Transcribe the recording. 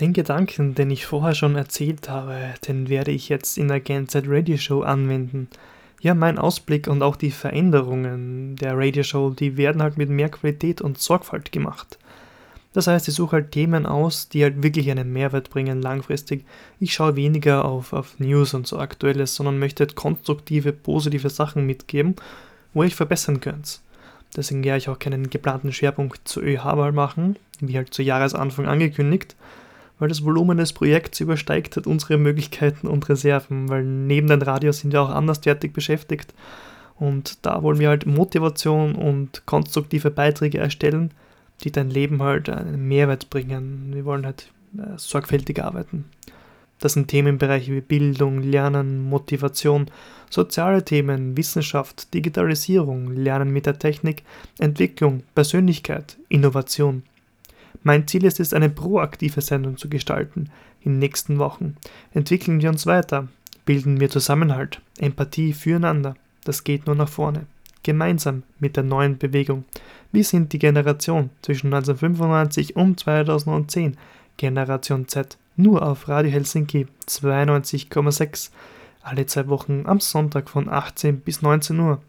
Den Gedanken, den ich vorher schon erzählt habe, den werde ich jetzt in der GNZ Radio Show anwenden. Ja, mein Ausblick und auch die Veränderungen der Radio Show, die werden halt mit mehr Qualität und Sorgfalt gemacht. Das heißt, ich suche halt Themen aus, die halt wirklich einen Mehrwert bringen langfristig. Ich schaue weniger auf, auf News und so Aktuelles, sondern möchte halt konstruktive, positive Sachen mitgeben, wo ich verbessern könnte. Deswegen werde ich auch keinen geplanten Schwerpunkt zu ÖH-Wahl machen, wie halt zu Jahresanfang angekündigt, weil das Volumen des Projekts übersteigt halt unsere Möglichkeiten und Reserven, weil neben den Radios sind wir auch anderswertig beschäftigt und da wollen wir halt Motivation und konstruktive Beiträge erstellen, die dein Leben halt einen Mehrwert bringen. Wir wollen halt äh, sorgfältig arbeiten. Das sind Themenbereiche wie Bildung, Lernen, Motivation, soziale Themen, Wissenschaft, Digitalisierung, Lernen mit der Technik, Entwicklung, Persönlichkeit, Innovation. Mein Ziel ist es, eine proaktive Sendung zu gestalten. In den nächsten Wochen entwickeln wir uns weiter, bilden wir Zusammenhalt, Empathie füreinander. Das geht nur nach vorne. Gemeinsam mit der neuen Bewegung. Wir sind die Generation zwischen 1995 und 2010, Generation Z, nur auf Radio Helsinki 92,6. Alle zwei Wochen am Sonntag von 18 bis 19 Uhr.